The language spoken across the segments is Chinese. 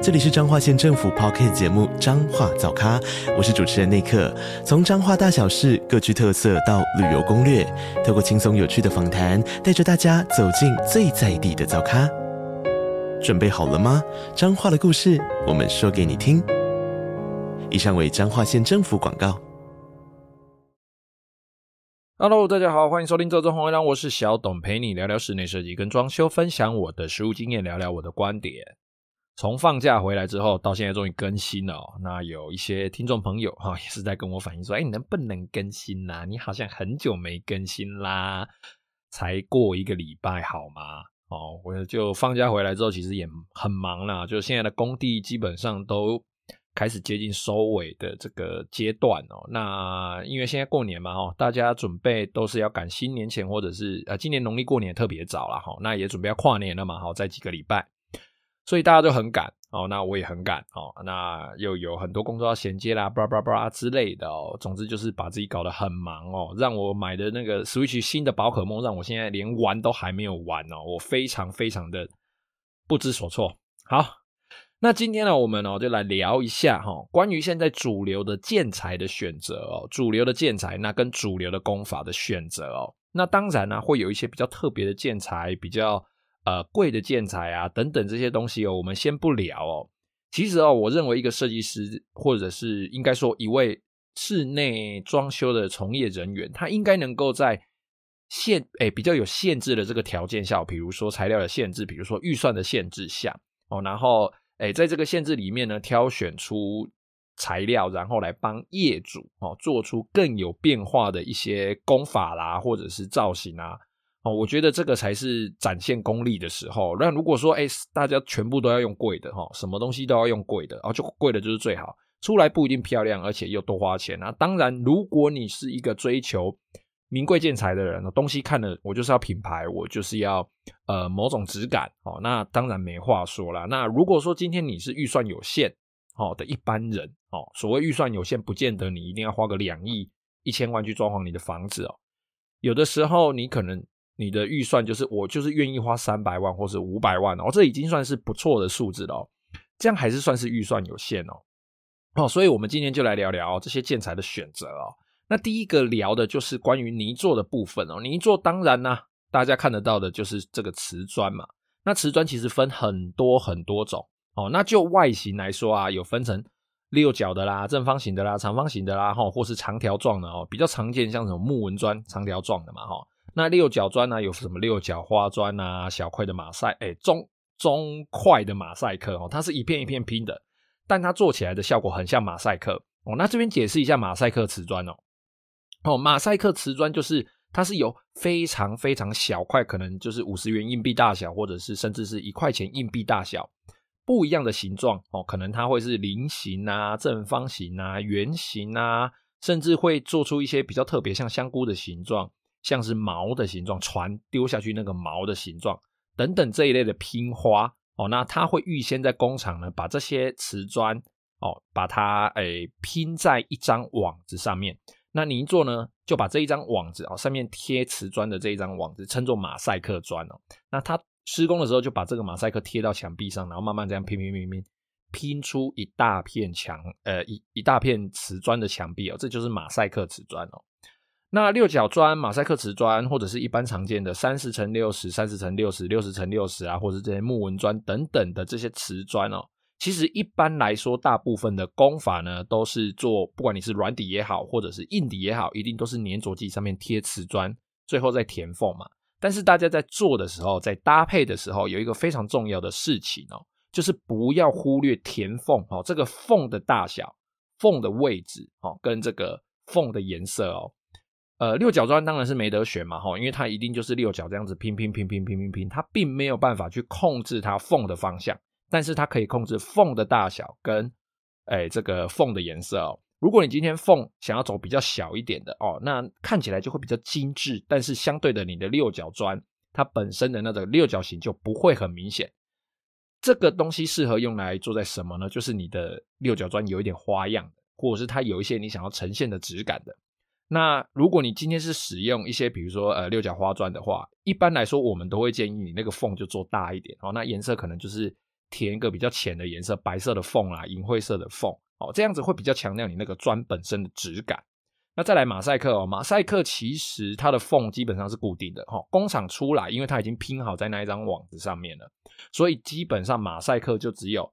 这里是彰化县政府 Podcast 节目《彰化早咖》，我是主持人内克。从彰化大小事各具特色到旅游攻略，透过轻松有趣的访谈，带着大家走进最在地的早咖。准备好了吗？彰化的故事，我们说给你听。以上为彰化县政府广告。Hello，大家好，欢迎收听《周周红月亮》，我是小董，陪你聊聊室内设计跟装修，分享我的实务经验，聊聊我的观点。从放假回来之后，到现在终于更新了。那有一些听众朋友哈，也是在跟我反映说：“哎，你能不能更新呐？你好像很久没更新啦，才过一个礼拜好吗？”哦，我就放假回来之后，其实也很忙啦。就现在的工地基本上都开始接近收尾的这个阶段哦。那因为现在过年嘛，哦，大家准备都是要赶新年前，或者是呃，今年农历过年特别早了哈。那也准备要跨年了嘛，好，在几个礼拜。所以大家都很赶哦，那我也很赶哦，那又有很多工作要衔接啦，巴拉巴拉之类的哦。总之就是把自己搞得很忙哦，让我买的那个 Switch 新的宝可梦，让我现在连玩都还没有玩哦，我非常非常的不知所措。好，那今天呢，我们哦就来聊一下哈，关于现在主流的建材的选择哦，主流的建材那跟主流的工法的选择哦，那当然呢会有一些比较特别的建材比较。呃，贵的建材啊，等等这些东西哦，我们先不聊哦。其实哦，我认为一个设计师，或者是应该说一位室内装修的从业人员，他应该能够在限诶比较有限制的这个条件下，比如说材料的限制，比如说预算的限制下哦，然后诶在这个限制里面呢，挑选出材料，然后来帮业主哦做出更有变化的一些工法啦，或者是造型啊。哦，我觉得这个才是展现功力的时候。那如果说，哎，大家全部都要用贵的，哈，什么东西都要用贵的，哦，就贵的就是最好，出来不一定漂亮，而且又多花钱啊。当然，如果你是一个追求名贵建材的人，东西看了我就是要品牌，我就是要呃某种质感，哦，那当然没话说啦。那如果说今天你是预算有限，哦的一般人，哦，所谓预算有限，不见得你一定要花个两亿一千万去装潢你的房子哦。有的时候你可能。你的预算就是我就是愿意花三百万或是五百万哦，这已经算是不错的数字了哦。这样还是算是预算有限哦。哦，所以我们今天就来聊聊这些建材的选择哦。那第一个聊的就是关于泥作的部分哦。泥作当然呢，大家看得到的就是这个瓷砖嘛。那瓷砖其实分很多很多种哦。那就外形来说啊，有分成六角的啦、正方形的啦、长方形的啦，哈，或是长条状的哦。比较常见像什么木纹砖，长条状的嘛，哈。那六角砖呢？有什么六角花砖啊？小块的马赛，哎，中中块的马赛克哦，它是一片一片拼的，但它做起来的效果很像马赛克哦。那这边解释一下马赛克瓷砖哦。哦，马赛克瓷砖就是它是有非常非常小块，可能就是五十元硬币大小，或者是甚至是一块钱硬币大小，不一样的形状哦。可能它会是菱形啊、正方形啊、圆形啊，甚至会做出一些比较特别，像香菇的形状。像是毛的形状，船丢下去那个毛的形状等等这一类的拼花哦，那它会预先在工厂呢，把这些瓷砖哦，把它诶、拼在一张网子上面。那泥作呢，就把这一张网子哦，上面贴瓷砖的这一张网子称作马赛克砖哦。那它施工的时候就把这个马赛克贴到墙壁上，然后慢慢这样拼拼拼拼，拼出一大片墙，呃一一大片瓷砖的墙壁哦，这就是马赛克瓷砖哦。那六角砖、马赛克瓷砖，或者是一般常见的三十乘六十、三十乘六十、六十乘六十啊，或者是这些木纹砖等等的这些瓷砖哦，其实一般来说，大部分的工法呢，都是做，不管你是软底也好，或者是硬底也好，一定都是粘着剂上面贴瓷砖，最后再填缝嘛。但是大家在做的时候，在搭配的时候，有一个非常重要的事情哦，就是不要忽略填缝哦，这个缝的大小、缝的位置哦，跟这个缝的颜色哦。呃，六角砖当然是没得选嘛，哈，因为它一定就是六角这样子拼拼拼拼拼拼拼，它并没有办法去控制它缝的方向，但是它可以控制缝的大小跟，哎，这个缝的颜色哦。如果你今天缝想要走比较小一点的哦，那看起来就会比较精致，但是相对的，你的六角砖它本身的那个六角形就不会很明显。这个东西适合用来做在什么呢？就是你的六角砖有一点花样，或者是它有一些你想要呈现的质感的。那如果你今天是使用一些，比如说呃六角花砖的话，一般来说我们都会建议你那个缝就做大一点哦。那颜色可能就是填一个比较浅的颜色，白色的缝啦，银灰色的缝哦，这样子会比较强调你那个砖本身的质感。那再来马赛克哦，马赛克其实它的缝基本上是固定的哈，工厂出来，因为它已经拼好在那一张网子上面了，所以基本上马赛克就只有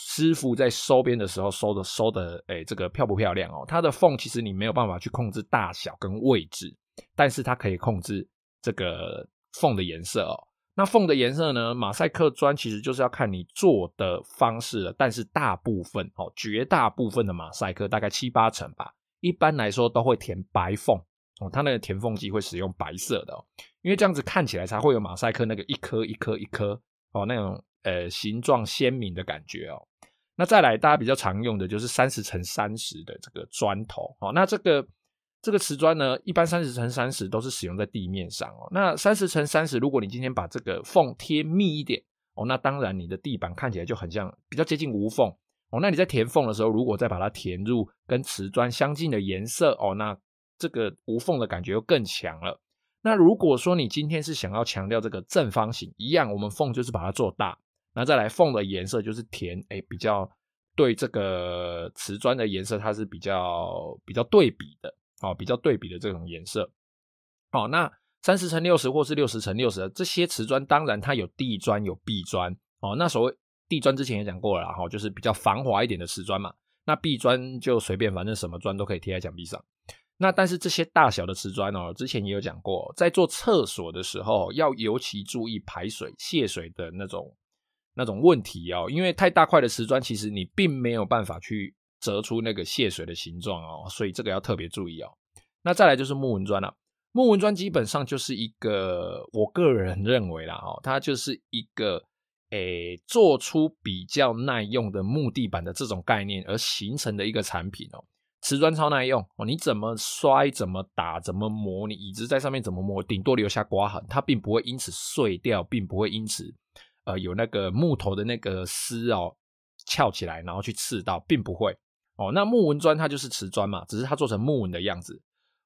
师傅在收边的时候收的收的，哎，这个漂不漂亮哦？它的缝其实你没有办法去控制大小跟位置，但是它可以控制这个缝的颜色哦。那缝的颜色呢？马赛克砖其实就是要看你做的方式了，但是大部分哦，绝大部分的马赛克大概七八成吧。一般来说都会填白缝哦，它那个填缝剂会使用白色的哦，因为这样子看起来才会有马赛克那个一颗一颗一颗哦那种呃形状鲜明的感觉哦。那再来大家比较常用的就是三十乘三十的这个砖头哦，那这个这个瓷砖呢，一般三十乘三十都是使用在地面上哦。那三十乘三十，如果你今天把这个缝贴密一点哦，那当然你的地板看起来就很像比较接近无缝。哦，那你在填缝的时候，如果再把它填入跟瓷砖相近的颜色，哦，那这个无缝的感觉又更强了。那如果说你今天是想要强调这个正方形，一样，我们缝就是把它做大，那再来缝的颜色就是填，哎，比较对这个瓷砖的颜色，它是比较比较对比的，哦，比较对比的这种颜色。哦，那三十乘六十或是六十乘六十这些瓷砖，当然它有地砖有壁砖，哦，那所谓。地砖之前也讲过了，哈就是比较防滑一点的瓷砖嘛。那壁砖就随便，反正什么砖都可以贴在墙壁上。那但是这些大小的瓷砖哦，之前也有讲过，在做厕所的时候要尤其注意排水、泄水的那种那种问题哦。因为太大块的瓷砖，其实你并没有办法去折出那个泄水的形状哦，所以这个要特别注意哦。那再来就是木纹砖了，木纹砖基本上就是一个，我个人认为啦哦，它就是一个。诶，做出比较耐用的木地板的这种概念而形成的一个产品哦，瓷砖超耐用哦，你怎么摔、怎么打、怎么磨，你椅子在上面怎么磨，顶多留下刮痕，它并不会因此碎掉，并不会因此呃有那个木头的那个丝哦翘起来，然后去刺到，并不会哦。那木纹砖它就是瓷砖嘛，只是它做成木纹的样子。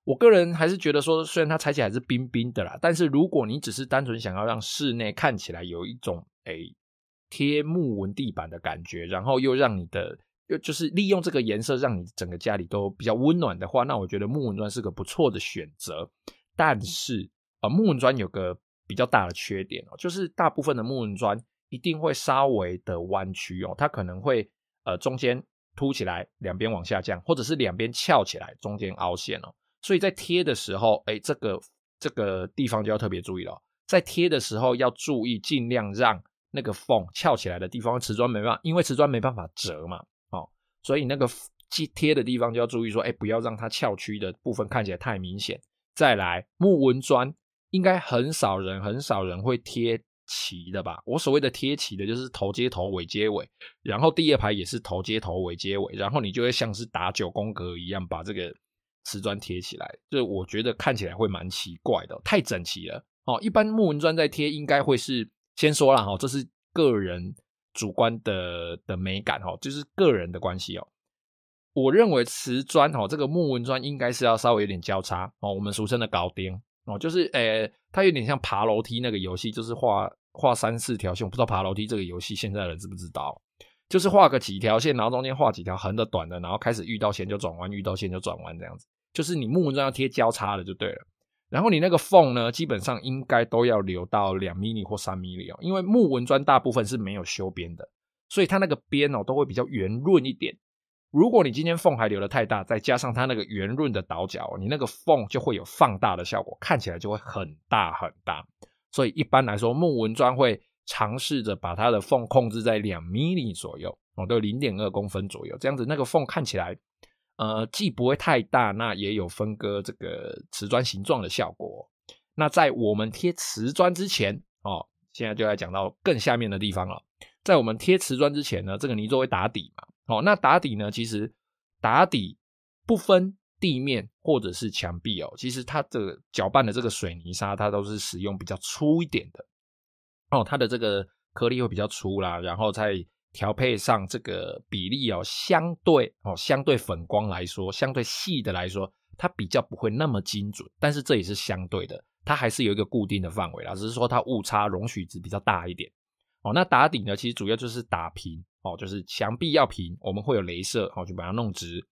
我个人还是觉得说，虽然它踩起来是冰冰的啦，但是如果你只是单纯想要让室内看起来有一种诶贴木纹地板的感觉，然后又让你的又就是利用这个颜色让你整个家里都比较温暖的话，那我觉得木纹砖是个不错的选择。但是呃，木纹砖有个比较大的缺点哦，就是大部分的木纹砖一定会稍微的弯曲哦，它可能会呃中间凸起来，两边往下降，或者是两边翘起来，中间凹陷哦。所以在贴的时候，哎，这个这个地方就要特别注意了。在贴的时候要注意，尽量让那个缝翘起来的地方，瓷砖没办法，因为瓷砖没办法折嘛，哦，所以那个贴的地方就要注意说，哎，不要让它翘曲的部分看起来太明显。再来，木纹砖应该很少人很少人会贴齐的吧？我所谓的贴齐的，就是头接头，尾接尾，然后第二排也是头接头，尾接尾，然后你就会像是打九宫格一样把这个。瓷砖贴起来，就我觉得看起来会蛮奇怪的，太整齐了哦。一般木纹砖在贴，应该会是先说了哈，这是个人主观的的美感哈，就是个人的关系哦。我认为瓷砖哈，这个木纹砖应该是要稍微有点交叉哦，我们俗称的高钉哦，就是诶，它有点像爬楼梯那个游戏，就是画画三四条线。我不知道爬楼梯这个游戏现在人知不知道？就是画个几条线，然后中间画几条横的、短的，然后开始遇到线就转弯，遇到线就转弯这样子。就是你木纹砖要贴交叉的就对了。然后你那个缝呢，基本上应该都要留到两厘米或三厘米哦，因为木纹砖大部分是没有修边的，所以它那个边哦都会比较圆润一点。如果你今天缝还留得太大，再加上它那个圆润的倒角，你那个缝就会有放大的效果，看起来就会很大很大。所以一般来说，木纹砖会。尝试着把它的缝控制在两 mm 左右，哦，都零点二公分左右，这样子那个缝看起来，呃，既不会太大，那也有分割这个瓷砖形状的效果。那在我们贴瓷砖之前，哦，现在就来讲到更下面的地方了。在我们贴瓷砖之前呢，这个泥作会打底嘛，哦，那打底呢，其实打底不分地面或者是墙壁哦，其实它的搅拌的这个水泥沙，它都是使用比较粗一点的。哦，它的这个颗粒会比较粗啦，然后再调配上这个比例哦，相对哦，相对粉光来说，相对细的来说，它比较不会那么精准，但是这也是相对的，它还是有一个固定的范围啦，只是说它误差容许值比较大一点。哦。那打底呢，其实主要就是打平哦，就是墙壁要平，我们会有镭射哦，就把它弄直。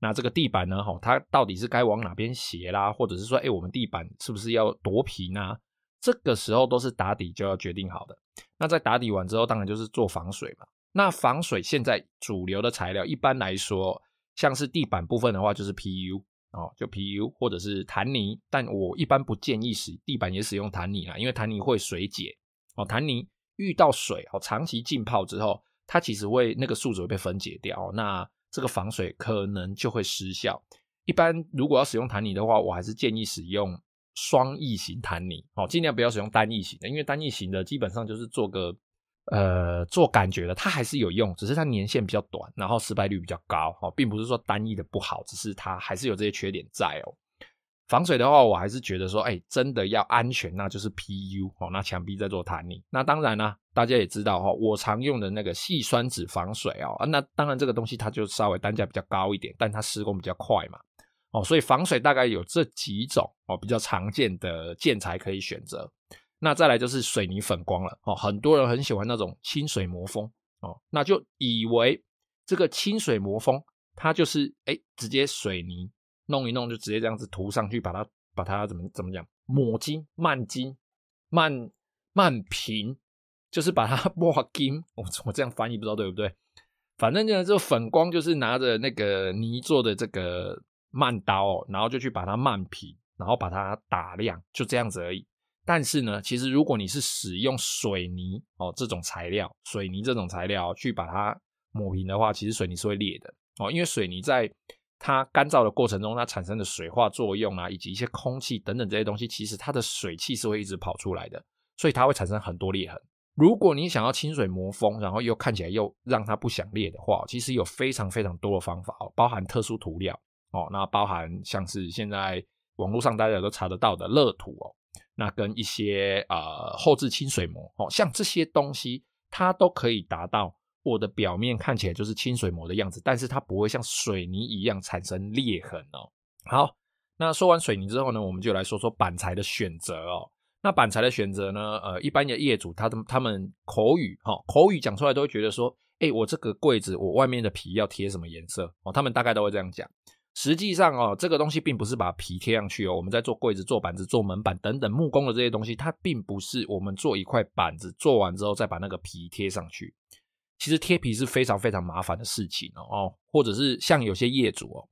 那这个地板呢，哈，它到底是该往哪边斜啦，或者是说，哎，我们地板是不是要多平啊？这个时候都是打底就要决定好的。那在打底完之后，当然就是做防水嘛。那防水现在主流的材料，一般来说，像是地板部分的话，就是 PU 哦，就 PU 或者是弹泥，但我一般不建议使地板也使用弹泥啦，因为弹泥会水解哦，弹泥遇到水哦，长期浸泡之后，它其实会那个树脂会被分解掉，那这个防水可能就会失效。一般如果要使用弹泥的话，我还是建议使用双翼型弹泥哦，尽量不要使用单翼型的，因为单翼型的基本上就是做个。呃，做感觉的，它还是有用，只是它年限比较短，然后失败率比较高哦，并不是说单翼的不好，只是它还是有这些缺点在哦。防水的话，我还是觉得说，哎，真的要安全，那就是 PU 哦，那墙壁在做弹力。那当然呢，大家也知道哈，我常用的那个细酸酯防水哦，啊，那当然这个东西它就稍微单价比较高一点，但它施工比较快嘛，哦，所以防水大概有这几种哦，比较常见的建材可以选择。那再来就是水泥粉光了哦，很多人很喜欢那种清水磨风哦，那就以为这个清水磨风它就是哎，直接水泥弄一弄就直接这样子涂上去，把它把它怎么怎么讲抹金慢金慢慢平，就是把它 抹金。我我这样翻译不知道对不对？反正呢，这个粉光就是拿着那个泥做的这个慢刀，然后就去把它慢平，然后把它打亮，就这样子而已。但是呢，其实如果你是使用水泥哦这种材料，水泥这种材料去把它抹平的话，其实水泥是会裂的哦，因为水泥在它干燥的过程中，它产生的水化作用啊，以及一些空气等等这些东西，其实它的水汽是会一直跑出来的，所以它会产生很多裂痕。如果你想要清水磨风，然后又看起来又让它不想裂的话，其实有非常非常多的方法哦，包含特殊涂料哦，那包含像是现在网络上大家都查得到的乐土哦。那跟一些呃后置清水膜哦，像这些东西，它都可以达到我的表面看起来就是清水膜的样子，但是它不会像水泥一样产生裂痕哦。好，那说完水泥之后呢，我们就来说说板材的选择哦。那板材的选择呢，呃，一般的业主他他们口语哈、口语讲出来都会觉得说，哎，我这个柜子我外面的皮要贴什么颜色哦？他们大概都会这样讲。实际上哦，这个东西并不是把皮贴上去哦。我们在做柜子、做板子、做门板等等木工的这些东西，它并不是我们做一块板子做完之后再把那个皮贴上去。其实贴皮是非常非常麻烦的事情哦。或者是像有些业主哦，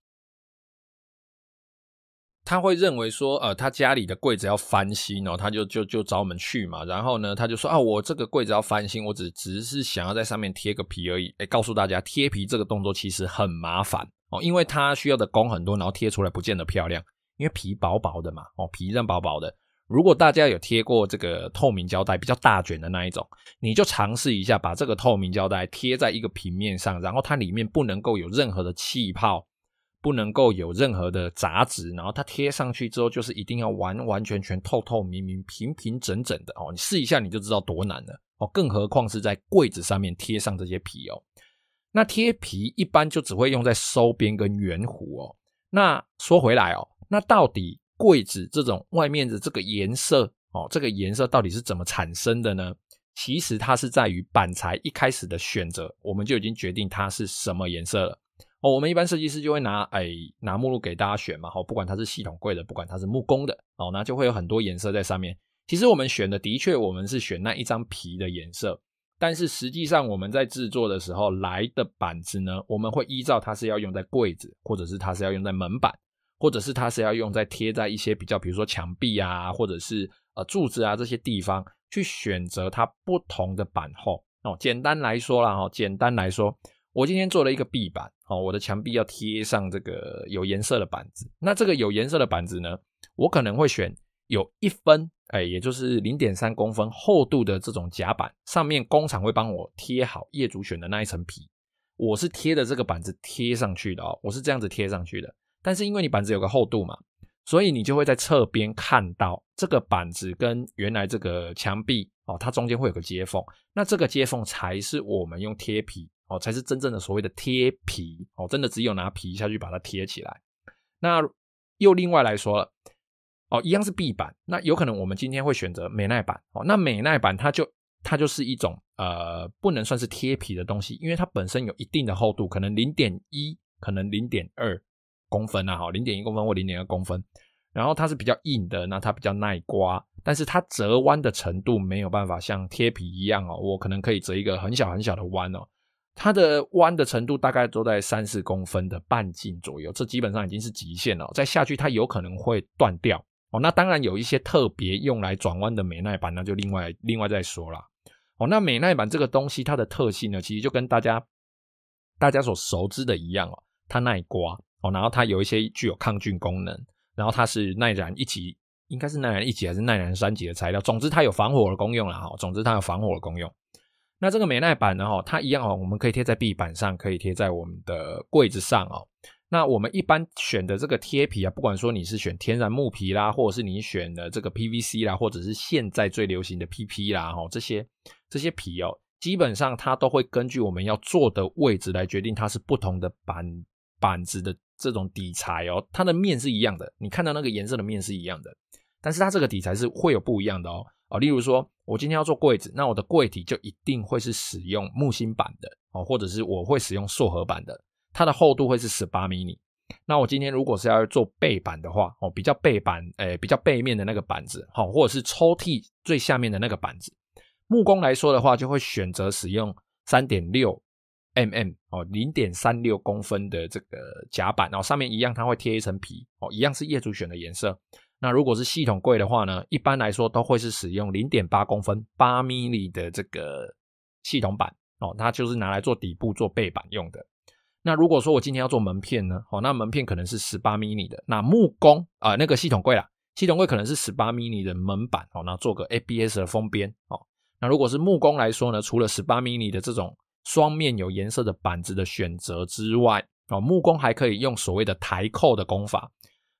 他会认为说，呃，他家里的柜子要翻新哦，他就就就找我们去嘛。然后呢，他就说啊，我这个柜子要翻新，我只只是想要在上面贴个皮而已。诶，告诉大家，贴皮这个动作其实很麻烦。哦，因为它需要的工很多，然后贴出来不见得漂亮，因为皮薄薄的嘛，哦，皮这样薄薄的。如果大家有贴过这个透明胶带，比较大卷的那一种，你就尝试一下，把这个透明胶带贴在一个平面上，然后它里面不能够有任何的气泡，不能够有任何的杂质，然后它贴上去之后，就是一定要完完全全透透明明、平平整整的哦。你试一下你就知道多难了哦，更何况是在柜子上面贴上这些皮哦。那贴皮一般就只会用在收边跟圆弧哦。那说回来哦，那到底柜子这种外面的这个颜色哦，这个颜色到底是怎么产生的呢？其实它是在于板材一开始的选择，我们就已经决定它是什么颜色了哦。我们一般设计师就会拿哎拿目录给大家选嘛，哦，不管它是系统柜的，不管它是木工的哦，那就会有很多颜色在上面。其实我们选的的确，我们是选那一张皮的颜色。但是实际上，我们在制作的时候来的板子呢，我们会依照它是要用在柜子，或者是它是要用在门板，或者是它是要用在贴在一些比较，比如说墙壁啊，或者是呃柱子啊这些地方去选择它不同的板厚哦。简单来说啦，哈，简单来说，我今天做了一个壁板哦，我的墙壁要贴上这个有颜色的板子，那这个有颜色的板子呢，我可能会选有一分。哎，也就是零点三公分厚度的这种夹板，上面工厂会帮我贴好业主选的那一层皮。我是贴的这个板子贴上去的哦，我是这样子贴上去的。但是因为你板子有个厚度嘛，所以你就会在侧边看到这个板子跟原来这个墙壁哦，它中间会有个接缝，那这个接缝才是我们用贴皮哦，才是真正的所谓的贴皮哦，真的只有拿皮下去把它贴起来。那又另外来说了哦，一样是壁板，那有可能我们今天会选择美耐板哦，那美耐板它就它就是一种呃，不能算是贴皮的东西，因为它本身有一定的厚度，可能零点一，可能零点二。公分啊，好，零点一公分或零点二公分，然后它是比较硬的，那它比较耐刮，但是它折弯的程度没有办法像贴皮一样哦，我可能可以折一个很小很小的弯哦，它的弯的程度大概都在三四公分的半径左右，这基本上已经是极限了，再下去它有可能会断掉哦。那当然有一些特别用来转弯的美耐板，那就另外另外再说了。哦。那美耐板这个东西它的特性呢，其实就跟大家大家所熟知的一样哦，它耐刮。哦，然后它有一些具有抗菌功能，然后它是耐燃一级，应该是耐燃一级还是耐燃三级的材料。总之它有防火的功用啦，哈。总之它有防火的功用。那这个美耐板呢，哈，它一样哦，我们可以贴在壁板上，可以贴在我们的柜子上哦。那我们一般选的这个贴皮啊，不管说你是选天然木皮啦，或者是你选的这个 PVC 啦，或者是现在最流行的 PP 啦，哈，这些这些皮哦，基本上它都会根据我们要做的位置来决定它是不同的板板子的。这种底材哦，它的面是一样的，你看到那个颜色的面是一样的，但是它这个底材是会有不一样的哦。哦，例如说，我今天要做柜子，那我的柜体就一定会是使用木芯板的哦，或者是我会使用塑合板的，它的厚度会是十八厘米。那我今天如果是要做背板的话，哦，比较背板，诶，比较背面的那个板子，好，或者是抽屉最下面的那个板子，木工来说的话，就会选择使用三点六。Mm 哦，零点三六公分的这个夹板，然后上面一样，它会贴一层皮哦，一样是业主选的颜色。那如果是系统柜的话呢，一般来说都会是使用零点八公分八 mm 的这个系统板哦，它就是拿来做底部做背板用的。那如果说我今天要做门片呢，哦，那门片可能是十八 mm 的。那木工啊，那个系统柜啦，系统柜可能是十八 mm 的门板哦，那做个 ABS 的封边哦。那如果是木工来说呢，除了十八 mm 的这种。双面有颜色的板子的选择之外，哦，木工还可以用所谓的台扣的工法。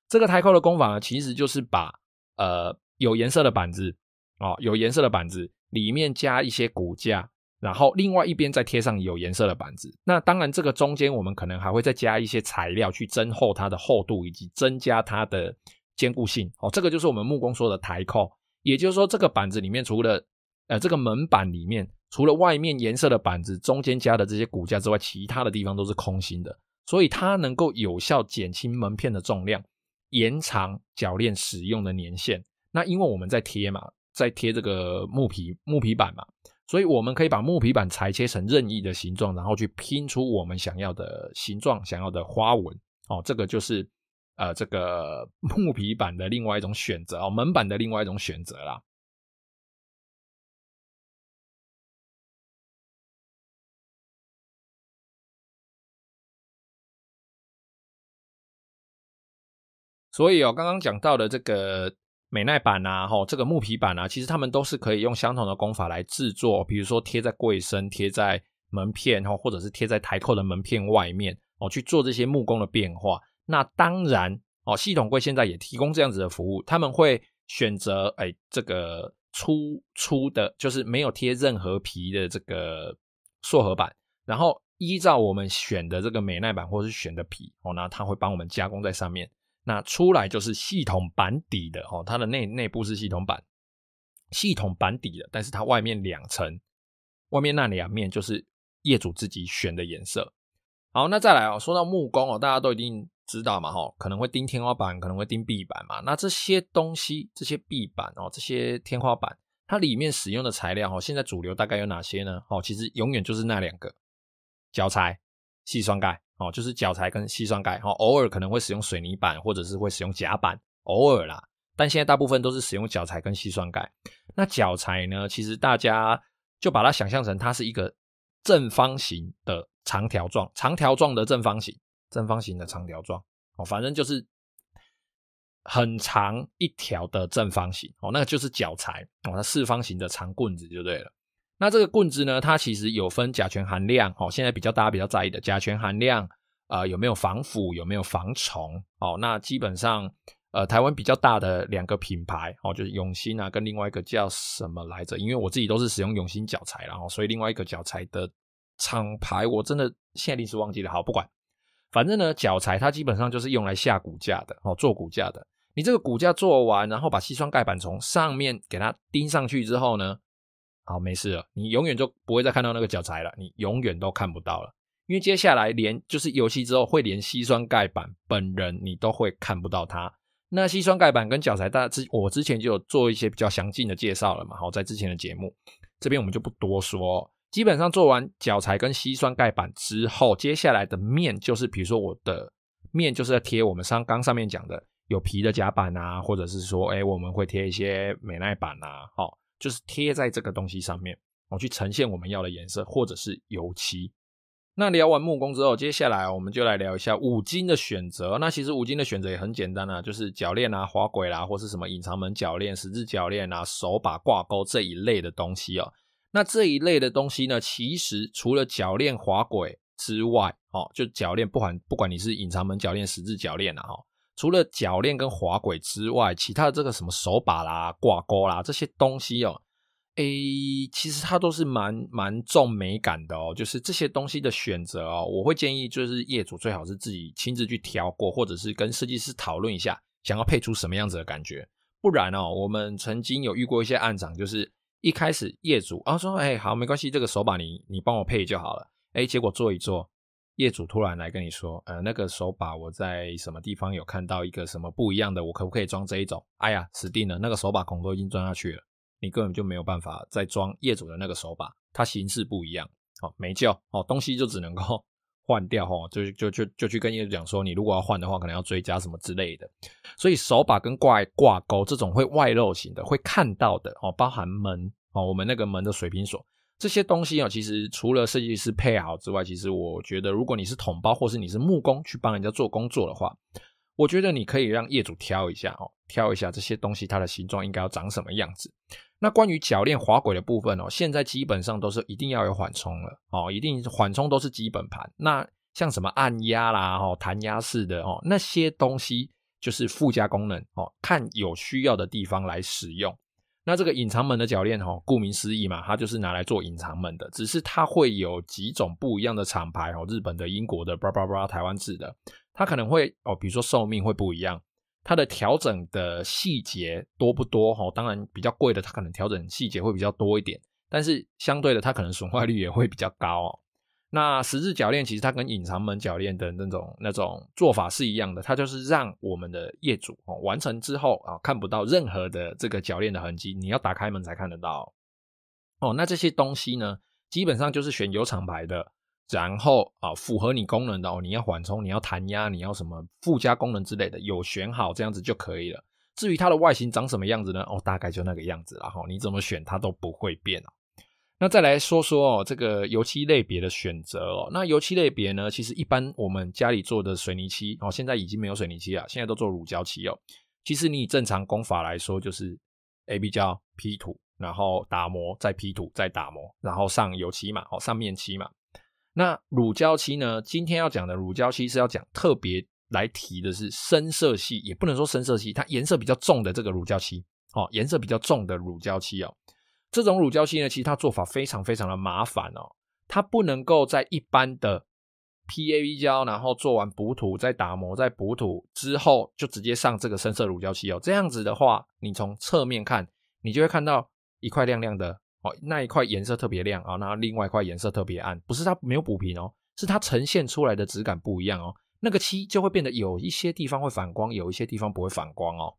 这个台扣的工法呢，其实就是把呃有颜色的板子，哦，有颜色的板子里面加一些骨架，然后另外一边再贴上有颜色的板子。那当然，这个中间我们可能还会再加一些材料去增厚它的厚度，以及增加它的坚固性。哦，这个就是我们木工说的台扣。也就是说，这个板子里面除了呃这个门板里面。除了外面颜色的板子中间加的这些骨架之外，其他的地方都是空心的，所以它能够有效减轻门片的重量，延长铰链使用的年限。那因为我们在贴嘛，在贴这个木皮木皮板嘛，所以我们可以把木皮板裁切成任意的形状，然后去拼出我们想要的形状、想要的花纹。哦，这个就是呃这个 木皮板的另外一种选择哦，门板的另外一种选择啦。所以哦，刚刚讲到的这个美耐板啊，吼，这个木皮板啊，其实他们都是可以用相同的工法来制作，比如说贴在柜身、贴在门片，吼，或者是贴在台扣的门片外面，哦，去做这些木工的变化。那当然，哦，系统柜现在也提供这样子的服务，他们会选择哎，这个粗粗的，就是没有贴任何皮的这个塑合板，然后依照我们选的这个美耐板或是选的皮，哦，那他会帮我们加工在上面。那出来就是系统板底的哦，它的内内部是系统板，系统板底的，但是它外面两层，外面那两面就是业主自己选的颜色。好，那再来哦，说到木工哦，大家都一定知道嘛，哈，可能会钉天花板，可能会钉壁板嘛。那这些东西，这些壁板哦，这些天花板，它里面使用的材料哦，现在主流大概有哪些呢？哦，其实永远就是那两个，脚材、细酸钙。哦，就是脚材跟细酸钙，哦，偶尔可能会使用水泥板，或者是会使用夹板，偶尔啦。但现在大部分都是使用脚材跟细酸钙。那脚材呢，其实大家就把它想象成它是一个正方形的长条状，长条状的正方形，正方形的长条状，哦，反正就是很长一条的正方形，哦，那个就是脚材，哦，它四方形的长棍子就对了。那这个棍子呢，它其实有分甲醛含量，哦，现在比较大家比较在意的甲醛含量、呃、有没有防腐，有没有防虫哦。那基本上呃台湾比较大的两个品牌哦，就是永新啊，跟另外一个叫什么来着？因为我自己都是使用永新脚材，然后所以另外一个脚材的厂牌我真的现在临时忘记了。好，不管，反正呢脚材它基本上就是用来下骨架的哦，做骨架的。你这个骨架做完，然后把矽酸盖板从上面给它钉上去之后呢，好，没事了，你永远就不会再看到那个脚材了，你永远都看不到了，因为接下来连就是油漆之后会连矽酸钙板本人你都会看不到它。那矽酸钙板跟脚材，大家之我之前就有做一些比较详尽的介绍了嘛，好，在之前的节目这边我们就不多说。基本上做完脚材跟矽酸钙板之后，接下来的面就是比如说我的面就是在贴我们上刚上面讲的。有皮的夹板啊，或者是说，哎，我们会贴一些美耐板啊，好、就是贴在这个东西上面，我、哦、去呈现我们要的颜色，或者是油漆。那聊完木工之后，接下来我们就来聊一下五金的选择。那其实五金的选择也很简单啊，就是铰链啊、滑轨啦、啊，或是什么隐藏门铰链、十字铰链啊、手把挂钩这一类的东西哦。那这一类的东西呢，其实除了铰链、滑轨之外，哦，就铰链不管不管你是隐藏门铰链、十字铰链啊，哈。除了铰链跟滑轨之外，其他的这个什么手把啦、挂钩啦这些东西哦，诶，其实它都是蛮蛮重美感的哦。就是这些东西的选择哦，我会建议就是业主最好是自己亲自去挑过，或者是跟设计师讨论一下，想要配出什么样子的感觉。不然哦，我们曾经有遇过一些案场，就是一开始业主啊说，哎，好，没关系，这个手把你你帮我配就好了。诶，结果做一做。业主突然来跟你说，呃，那个手把我在什么地方有看到一个什么不一样的，我可不可以装这一种？哎呀，死定了，那个手把孔都已经钻下去了，你根本就没有办法再装业主的那个手把，它形式不一样，哦，没救，哦，东西就只能够 换掉，哦，就就就就去跟业主讲说，你如果要换的话，可能要追加什么之类的。所以手把跟挂挂钩这种会外露型的，会看到的，哦，包含门，哦，我们那个门的水平锁。这些东西哦，其实除了设计师配好之外，其实我觉得，如果你是统包或是你是木工去帮人家做工作的话，我觉得你可以让业主挑一下哦，挑一下这些东西它的形状应该要长什么样子。那关于铰链滑轨的部分哦，现在基本上都是一定要有缓冲了哦，一定缓冲都是基本盘。那像什么按压啦、哦弹压式的哦，那些东西就是附加功能哦，看有需要的地方来使用。那这个隐藏门的铰链哈，顾名思义嘛，它就是拿来做隐藏门的。只是它会有几种不一样的厂牌哦，日本的、英国的、巴拉巴拉、台湾制的，它可能会哦，比如说寿命会不一样，它的调整的细节多不多哈？当然比较贵的，它可能调整细节会比较多一点，但是相对的，它可能损坏率也会比较高。那十字铰链其实它跟隐藏门铰链的那种那种做法是一样的，它就是让我们的业主哦完成之后啊看不到任何的这个铰链的痕迹，你要打开门才看得到哦。那这些东西呢，基本上就是选有厂牌的，然后啊符合你功能的哦，你要缓冲，你要弹压，你要什么附加功能之类的，有选好这样子就可以了。至于它的外形长什么样子呢？哦，大概就那个样子，然后你怎么选它都不会变哦。那再来说说哦，这个油漆类别的选择哦。那油漆类别呢，其实一般我们家里做的水泥漆哦，现在已经没有水泥漆了，现在都做乳胶漆哦。其实你以正常工法来说，就是 AB 胶 P 涂，然后打磨，再 P 涂，再打磨，然后上油漆嘛，哦，上面漆嘛。那乳胶漆呢，今天要讲的乳胶漆是要讲特别来提的是深色系，也不能说深色系，它颜色比较重的这个乳胶漆哦，颜色比较重的乳胶漆哦。这种乳胶漆呢，其实它做法非常非常的麻烦哦。它不能够在一般的 PAV 胶，然后做完补土、再打磨、再补土之后，就直接上这个深色乳胶漆哦。这样子的话，你从侧面看，你就会看到一块亮亮的哦，那一块颜色特别亮啊，那另外一块颜色特别暗，不是它没有补平哦，是它呈现出来的质感不一样哦。那个漆就会变得有一些地方会反光，有一些地方不会反光哦。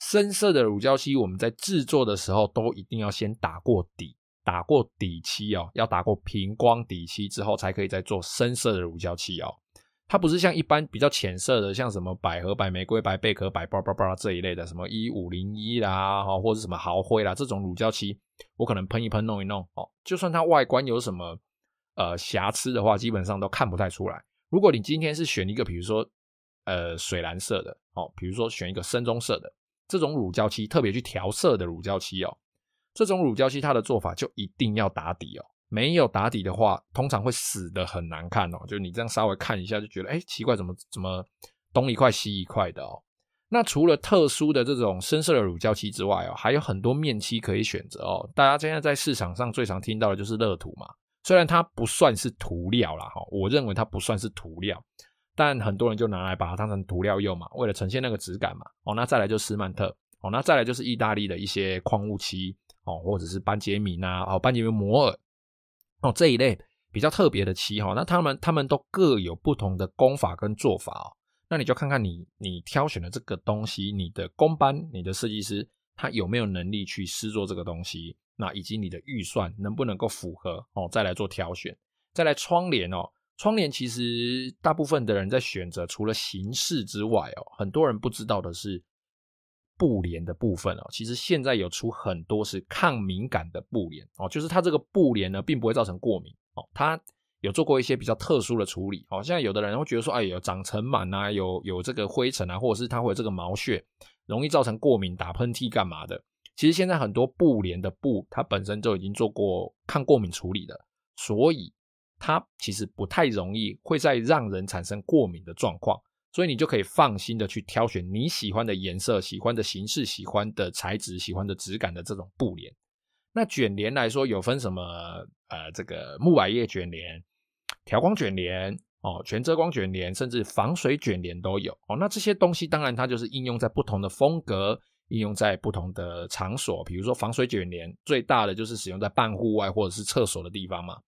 深色的乳胶漆，我们在制作的时候都一定要先打过底，打过底漆哦，要打过平光底漆之后，才可以再做深色的乳胶漆哦。它不是像一般比较浅色的，像什么百合、白玫瑰、白贝壳、白巴拉巴这一类的，什么一五零一啦，哈或者什么豪辉啦这种乳胶漆，我可能喷一喷、弄一弄哦，就算它外观有什么呃瑕疵的话，基本上都看不太出来。如果你今天是选一个，比如说呃水蓝色的哦，比如说选一个深棕色的。这种乳胶漆特别去调色的乳胶漆哦，这种乳胶漆它的做法就一定要打底哦，没有打底的话，通常会死得很难看哦。就你这样稍微看一下，就觉得哎，奇怪，怎么怎么东一块西一块的哦。那除了特殊的这种深色的乳胶漆之外哦，还有很多面漆可以选择哦。大家现在在市场上最常听到的就是乐涂嘛，虽然它不算是涂料啦哈，我认为它不算是涂料，但很多人就拿来把它当成涂料用嘛，为了呈现那个质感嘛。哦，那再来就斯曼特，哦，那再来就是意大利的一些矿物漆，哦，或者是班杰明啊，哦，班杰明摩尔，哦，这一类比较特别的漆哈，那他们他们都各有不同的工法跟做法哦。那你就看看你你挑选的这个东西，你的工班、你的设计师他有没有能力去施做这个东西，那以及你的预算能不能够符合哦，再来做挑选。再来窗帘哦，窗帘其实大部分的人在选择除了形式之外哦，很多人不知道的是布帘的部分哦。其实现在有出很多是抗敏感的布帘哦，就是它这个布帘呢，并不会造成过敏哦，它。有做过一些比较特殊的处理，哦，现在有的人会觉得说，哎，有长尘螨啊，有有这个灰尘啊，或者是它会有这个毛屑，容易造成过敏、打喷嚏干嘛的？其实现在很多布帘的布，它本身就已经做过抗过敏处理的，所以它其实不太容易会再让人产生过敏的状况，所以你就可以放心的去挑选你喜欢的颜色、喜欢的形式、喜欢的材质、喜欢的质感的这种布帘。那卷帘来说，有分什么？呃，这个木百叶卷帘。调光卷帘哦，全遮光卷帘，甚至防水卷帘都有哦。那这些东西当然它就是应用在不同的风格，应用在不同的场所。比如说防水卷帘，最大的就是使用在半户外或者是厕所的地方嘛。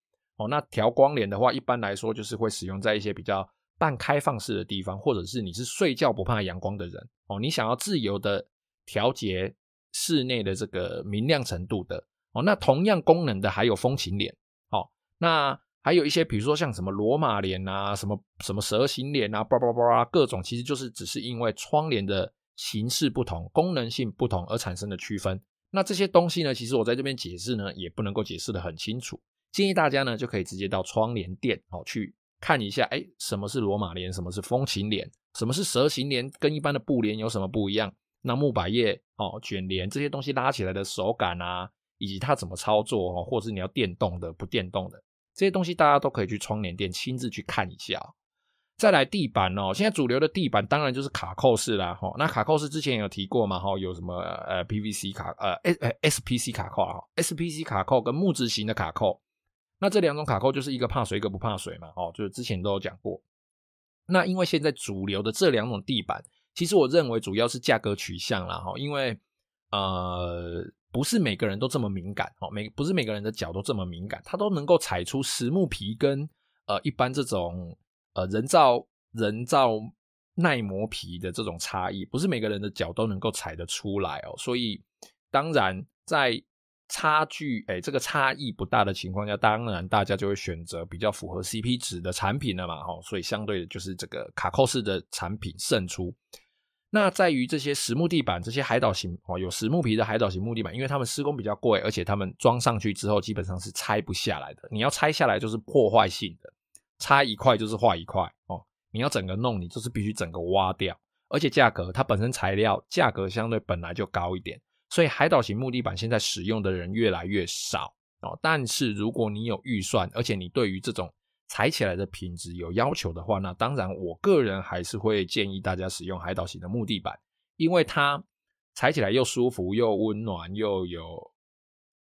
哦，那调光帘的话，一般来说就是会使用在一些比较半开放式的地方，或者是你是睡觉不怕阳光的人哦，你想要自由的调节室内的这个明亮程度的哦。那同样功能的还有风琴帘哦，那。还有一些，比如说像什么罗马帘啊，什么什么蛇形帘啊，叭叭叭，各种其实就是只是因为窗帘的形式不同、功能性不同而产生的区分。那这些东西呢，其实我在这边解释呢，也不能够解释得很清楚。建议大家呢，就可以直接到窗帘店哦去看一下，哎，什么是罗马帘，什么是风琴帘，什么是蛇形帘，跟一般的布帘有什么不一样？那木百叶哦卷帘这些东西拉起来的手感啊，以及它怎么操作哦，或是你要电动的、不电动的。这些东西大家都可以去窗帘店亲自去看一下。再来地板哦，现在主流的地板当然就是卡扣式啦。哈，那卡扣式之前有提过嘛？哈，有什么呃 PVC 卡呃 S SPC 卡扣啊？SPC 卡扣跟木质型的卡扣，那这两种卡扣就是一个怕水，一个不怕水嘛。哦，就是之前都有讲过。那因为现在主流的这两种地板，其实我认为主要是价格取向啦。哈，因为呃。不是每个人都这么敏感哦，每不是每个人的脚都这么敏感，他都能够踩出实木皮跟呃一般这种呃人造人造耐磨皮的这种差异，不是每个人的脚都能够踩得出来哦。所以当然在差距哎这个差异不大的情况下，当然大家就会选择比较符合 CP 值的产品了嘛，哦，所以相对的就是这个卡扣式的产品胜出。那在于这些实木地板，这些海岛型哦，有实木皮的海岛型木地板，因为他们施工比较贵，而且他们装上去之后基本上是拆不下来的。你要拆下来就是破坏性的，拆一块就是坏一块哦。你要整个弄，你就是必须整个挖掉，而且价格它本身材料价格相对本来就高一点，所以海岛型木地板现在使用的人越来越少哦。但是如果你有预算，而且你对于这种踩起来的品质有要求的话，那当然，我个人还是会建议大家使用海岛型的木地板，因为它踩起来又舒服又温暖，又有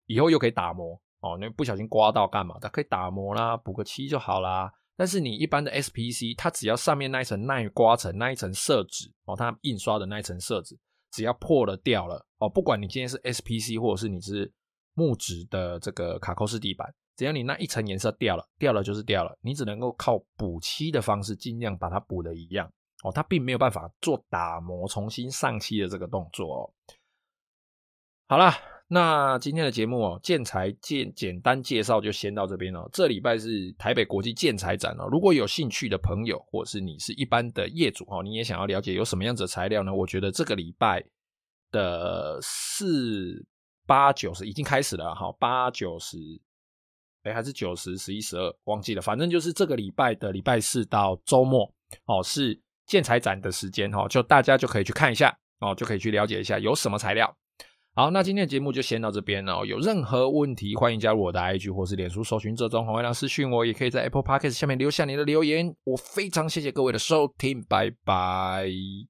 以后又可以打磨哦。那不小心刮到干嘛？它可以打磨啦，补个漆就好啦。但是你一般的 SPC，它只要上面那一层耐刮层那一层色纸哦，它印刷的那一层色纸，只要破了掉了哦，不管你今天是 SPC 或者是你是木质的这个卡扣式地板。只要你那一层颜色掉了，掉了就是掉了，你只能够靠补漆的方式尽量把它补的一样哦，它并没有办法做打磨、重新上漆的这个动作哦。好了，那今天的节目哦，建材简简单介绍就先到这边哦。这礼拜是台北国际建材展哦，如果有兴趣的朋友，或是你是一般的业主哦，你也想要了解有什么样子的材料呢？我觉得这个礼拜的四八九十已经开始了哈，八九十。哎，还是九十、十一、十二，忘记了。反正就是这个礼拜的礼拜四到周末，哦，是建材展的时间，哈，就大家就可以去看一下，哦，就可以去了解一下有什么材料。好，那今天的节目就先到这边哦。有任何问题，欢迎加入我的 IG 或是脸书搜寻“这种红月亮”私讯我，也可以在 Apple Podcast 下面留下你的留言。我非常谢谢各位的收听，拜拜。